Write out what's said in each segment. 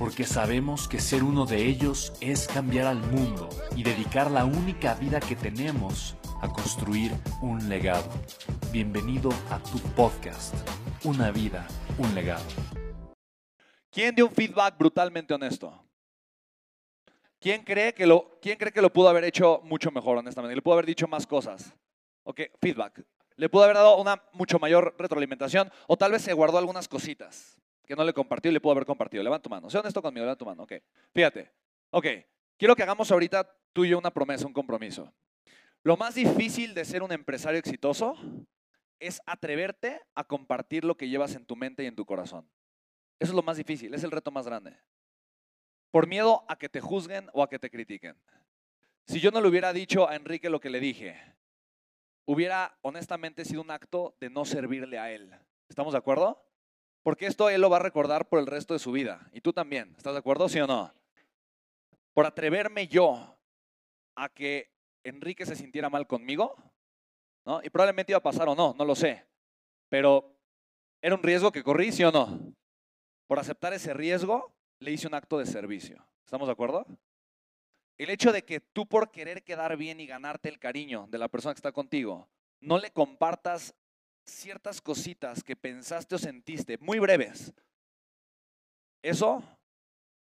porque sabemos que ser uno de ellos es cambiar al mundo y dedicar la única vida que tenemos a construir un legado. Bienvenido a tu podcast, Una vida, un legado. ¿Quién dio un feedback brutalmente honesto? ¿Quién cree que lo, quién cree que lo pudo haber hecho mucho mejor, honestamente? Le pudo haber dicho más cosas. Ok, feedback. Le pudo haber dado una mucho mayor retroalimentación o tal vez se guardó algunas cositas que no le compartió y le pudo haber compartido. Levanta tu mano. Sé honesto conmigo, levanta tu mano. Ok. Fíjate. Ok. Quiero que hagamos ahorita tú y yo una promesa, un compromiso. Lo más difícil de ser un empresario exitoso es atreverte a compartir lo que llevas en tu mente y en tu corazón. Eso es lo más difícil, es el reto más grande. Por miedo a que te juzguen o a que te critiquen. Si yo no le hubiera dicho a Enrique lo que le dije, hubiera honestamente sido un acto de no servirle a él. ¿Estamos de acuerdo? Porque esto él lo va a recordar por el resto de su vida. Y tú también. ¿Estás de acuerdo, sí o no? Por atreverme yo a que Enrique se sintiera mal conmigo, ¿no? Y probablemente iba a pasar o no, no lo sé. Pero era un riesgo que corrí, sí o no. Por aceptar ese riesgo, le hice un acto de servicio. ¿Estamos de acuerdo? El hecho de que tú por querer quedar bien y ganarte el cariño de la persona que está contigo, no le compartas ciertas cositas que pensaste o sentiste, muy breves, eso,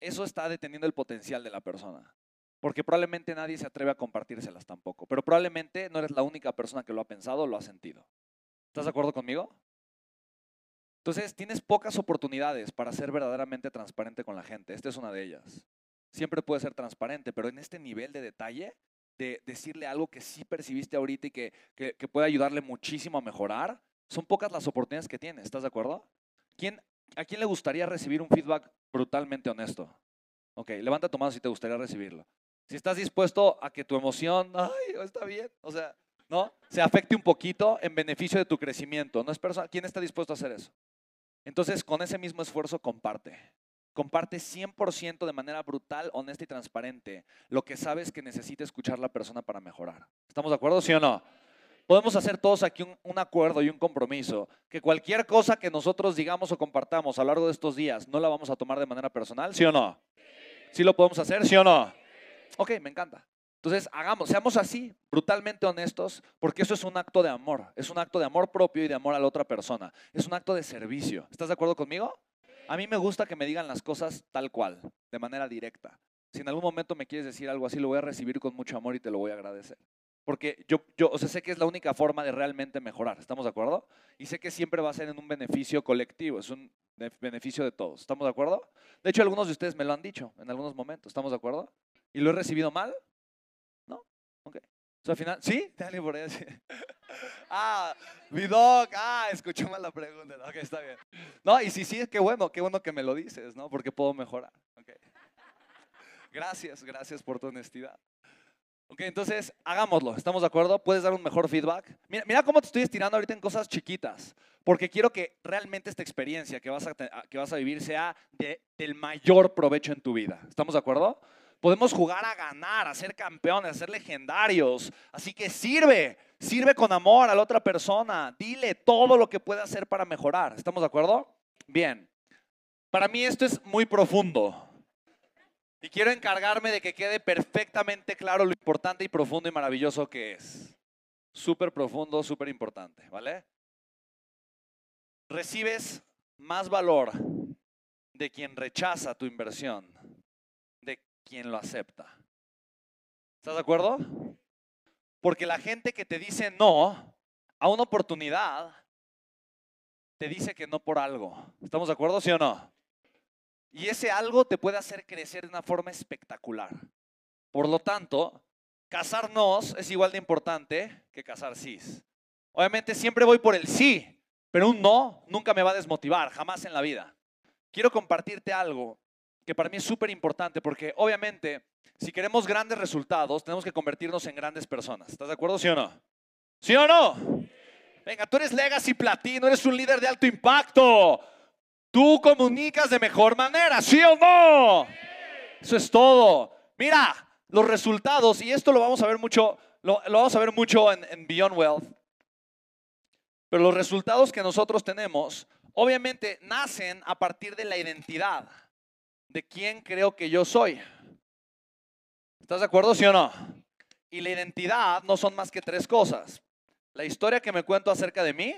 eso está deteniendo el potencial de la persona. Porque probablemente nadie se atreve a compartírselas tampoco. Pero probablemente no eres la única persona que lo ha pensado o lo ha sentido. ¿Estás de acuerdo conmigo? Entonces, tienes pocas oportunidades para ser verdaderamente transparente con la gente. Esta es una de ellas. Siempre puedes ser transparente, pero en este nivel de detalle de decirle algo que sí percibiste ahorita y que, que, puede ayudarle muchísimo a mejorar, son pocas las oportunidades que tiene. ¿Estás de acuerdo? ¿Quién, ¿A quién le gustaría recibir un feedback brutalmente honesto? Ok, levanta tu mano si te gustaría recibirlo. Si estás dispuesto a que tu emoción, ay, está bien, o sea, ¿no? Se afecte un poquito en beneficio de tu crecimiento. ¿No es persona? ¿Quién está dispuesto a hacer eso? Entonces, con ese mismo esfuerzo, comparte. Comparte 100% de manera brutal, honesta y transparente lo que sabes que necesita escuchar la persona para mejorar. ¿Estamos de acuerdo, sí o no? Podemos hacer todos aquí un, acuerdo y un compromiso, que cualquier cosa que nosotros digamos o compartamos a lo largo de estos días no la vamos a tomar de manera personal, ¿sí o no? ¿Sí lo podemos hacer, sí o no? Ok, me encanta. Entonces, hagamos, seamos así, brutalmente honestos, porque eso es un acto de amor, es un acto de amor propio y de amor a la otra persona, es un acto de servicio. ¿Estás de acuerdo conmigo? A mí me gusta que me digan las cosas tal cual, de manera directa. Si en algún momento me quieres decir algo así, lo voy a recibir con mucho amor y te lo voy a agradecer. Porque yo, yo sé que es la única forma de realmente mejorar, ¿estamos de acuerdo? Y sé que siempre va a ser en un beneficio colectivo, es un beneficio de todos, ¿estamos de acuerdo? De hecho, algunos de ustedes me lo han dicho en algunos momentos, ¿estamos de acuerdo? ¿Y lo he recibido mal? ¿No? Ok. Sea, al final, ¿sí? Dale por ahí. ah, mi dog, ah, escuché mal la pregunta. Ok, está bien. No, y sí, sí, qué bueno, qué bueno que me lo dices, ¿no? Porque puedo mejorar. Okay. Gracias, gracias por tu honestidad. Ok, entonces hagámoslo, ¿estamos de acuerdo? ¿Puedes dar un mejor feedback? Mira, mira cómo te estoy estirando ahorita en cosas chiquitas, porque quiero que realmente esta experiencia que vas a, que vas a vivir sea de, del mayor provecho en tu vida. ¿Estamos de acuerdo? Podemos jugar a ganar, a ser campeones, a ser legendarios. Así que sirve, sirve con amor a la otra persona. Dile todo lo que puede hacer para mejorar. ¿Estamos de acuerdo? Bien. Para mí esto es muy profundo. Y quiero encargarme de que quede perfectamente claro lo importante y profundo y maravilloso que es. Súper profundo, súper importante, ¿vale? Recibes más valor de quien rechaza tu inversión quien lo acepta. ¿Estás de acuerdo? Porque la gente que te dice no a una oportunidad, te dice que no por algo. ¿Estamos de acuerdo, sí o no? Y ese algo te puede hacer crecer de una forma espectacular. Por lo tanto, casarnos es igual de importante que casar sí. Obviamente siempre voy por el sí, pero un no nunca me va a desmotivar, jamás en la vida. Quiero compartirte algo que para mí es súper importante porque obviamente si queremos grandes resultados tenemos que convertirnos en grandes personas. ¿Estás de acuerdo, sí o no? ¿Sí o no? Venga, tú eres Legacy Platino, eres un líder de alto impacto. Tú comunicas de mejor manera, ¿sí o no? Eso es todo. Mira, los resultados, y esto lo vamos a ver mucho, lo, vamos a ver mucho en, en Beyond Wealth, pero los resultados que nosotros tenemos, obviamente, nacen a partir de la identidad de quién creo que yo soy. ¿Estás de acuerdo, sí o no? Y la identidad no son más que tres cosas. La historia que me cuento acerca de mí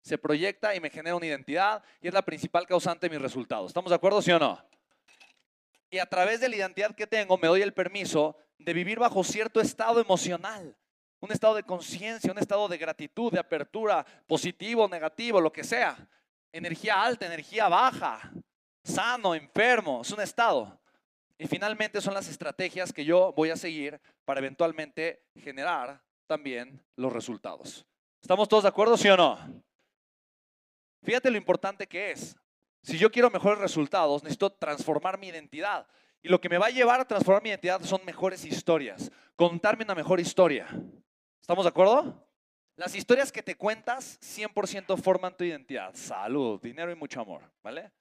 se proyecta y me genera una identidad y es la principal causante de mis resultados. ¿Estamos de acuerdo, sí o no? Y a través de la identidad que tengo me doy el permiso de vivir bajo cierto estado emocional, un estado de conciencia, un estado de gratitud, de apertura, positivo, negativo, lo que sea. Energía alta, energía baja, sano, enfermo, es un estado. Y finalmente son las estrategias que yo voy a seguir para eventualmente generar también los resultados. ¿Estamos todos de acuerdo, sí o no? Fíjate lo importante que es. Si yo quiero mejores resultados, necesito transformar mi identidad. Y lo que me va a llevar a transformar mi identidad son mejores historias. Contarme una mejor historia. ¿Estamos de acuerdo? Las historias que te cuentas 100% forman tu identidad. Salud, dinero y mucho amor, ¿vale?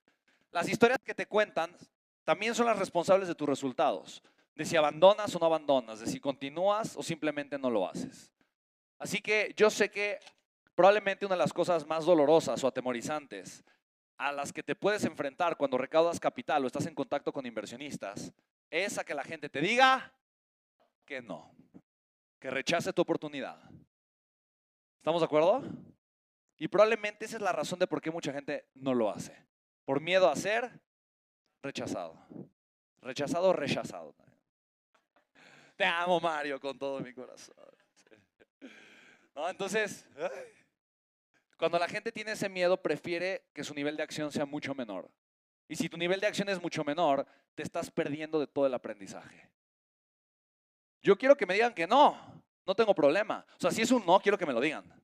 Las historias que te cuentan también son las responsables de tus resultados. De si abandonas o no abandonas, de si continúas o simplemente no lo haces. Así que yo sé que probablemente una de las cosas más dolorosas o atemorizantes a las que te puedes enfrentar cuando recaudas capital o estás en contacto con inversionistas es a que la gente te diga que no, que rechace tu oportunidad. ¿Estamos de acuerdo? Y probablemente esa es la razón de por qué mucha gente no lo hace. Por miedo a ser rechazado. Rechazado rechazado. Te amo, Mario, con todo mi corazón. Entonces, cuando la gente tiene ese miedo, prefiere que su nivel de acción sea mucho menor. Y si tu nivel de acción es mucho menor, te estás perdiendo de todo el aprendizaje. Yo quiero que me digan que no, no tengo problema. O sea, si es un no, quiero que me lo digan.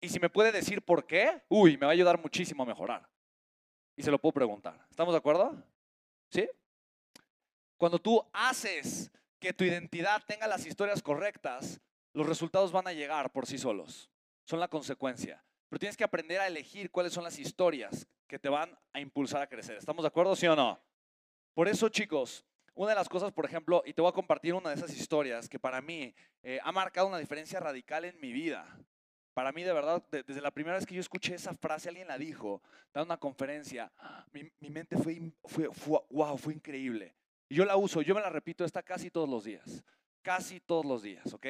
Y si me puede decir por qué, uy, me va a ayudar muchísimo a mejorar. Y se lo puedo preguntar. ¿Estamos de acuerdo? ¿Sí? Cuando tú haces que tu identidad tenga las historias correctas, los resultados van a llegar por sí solos. Son la consecuencia. Pero tienes que aprender a elegir cuáles son las historias que te van a impulsar a crecer. ¿Estamos de acuerdo, sí o no? Por eso, chicos, una de las cosas, por ejemplo, y te voy a compartir una de esas historias que para mí eh, ha marcado una diferencia radical en mi vida. Para mí, de verdad, desde la primera vez que yo escuché esa frase, alguien la dijo, dando una conferencia, mi, mente fue, fue, fue, wow, fue increíble. Y yo la uso, yo me la repito esta casi todos los días, casi todos los días, ¿ok?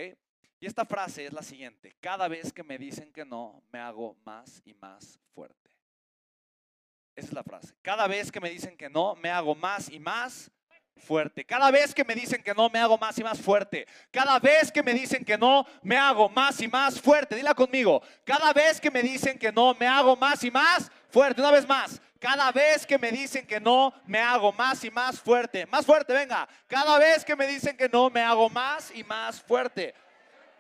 Y esta frase es la siguiente, cada vez que me dicen que no, me hago más y más fuerte. Esa es la frase. Cada vez que me dicen que no, me hago más y más fuerte. Cada vez que me dicen que no, me hago más y más fuerte. Cada vez que me dicen que no, me hago más y más fuerte. Dila conmigo. Cada vez que me dicen que no, me hago más y más fuerte. Una vez más. Cada vez que me dicen que no, me hago más y más fuerte. Más fuerte, venga. Cada vez que me dicen que no, me hago más y más fuerte.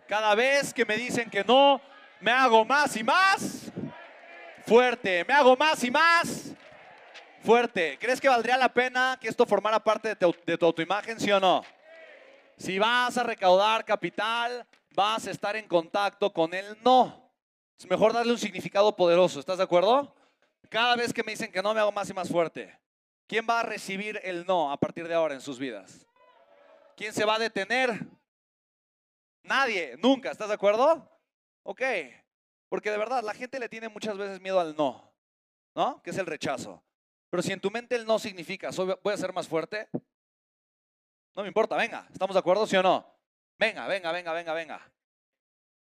Cada vez que me dicen que no, me hago más y más fuerte. Me hago más y más fuerte. ¿Crees que valdría la pena que esto formara parte de tu, de autoimagen, sí o no? Si vas a recaudar capital, vas a estar en contacto con el no. Es mejor darle un significado poderoso. ¿Estás de acuerdo? Cada vez que me dicen que no, me hago más y más fuerte. ¿Quién va a recibir el no a partir de ahora en sus vidas? ¿Quién se va a detener? Nadie, nunca, ¿estás de acuerdo? Ok, porque de verdad la gente le tiene muchas veces miedo al no, ¿no? Que es el rechazo. Pero si en tu mente el no significa, voy a ser más fuerte, no me importa, venga, ¿estamos de acuerdo, sí o no? Venga, venga, venga, venga, venga.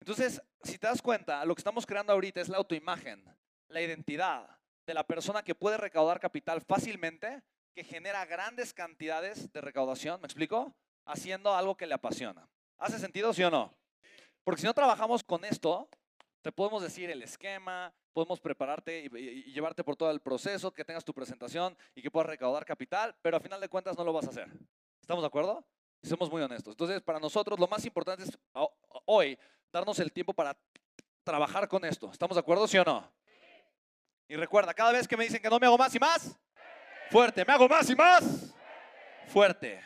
Entonces, si te das cuenta, lo que estamos creando ahorita es la autoimagen, la identidad de la persona que puede recaudar capital fácilmente, que genera grandes cantidades de recaudación, ¿me explico? haciendo algo que le apasiona. ¿Hace sentido, sí o no? Porque si no trabajamos con esto, te podemos decir el esquema, podemos prepararte y, llevarte por todo el proceso, que tengas tu presentación y que puedas recaudar capital, pero a final de cuentas no lo vas a hacer. ¿Estamos de acuerdo? Somos muy honestos. Entonces, para nosotros lo más importante es ho- hoy darnos el tiempo para trabajar con esto. ¿Estamos de acuerdo, sí o no? Y recuerda, cada vez que me dicen que no me hago más y más, fuerte, me hago más y más, fuerte.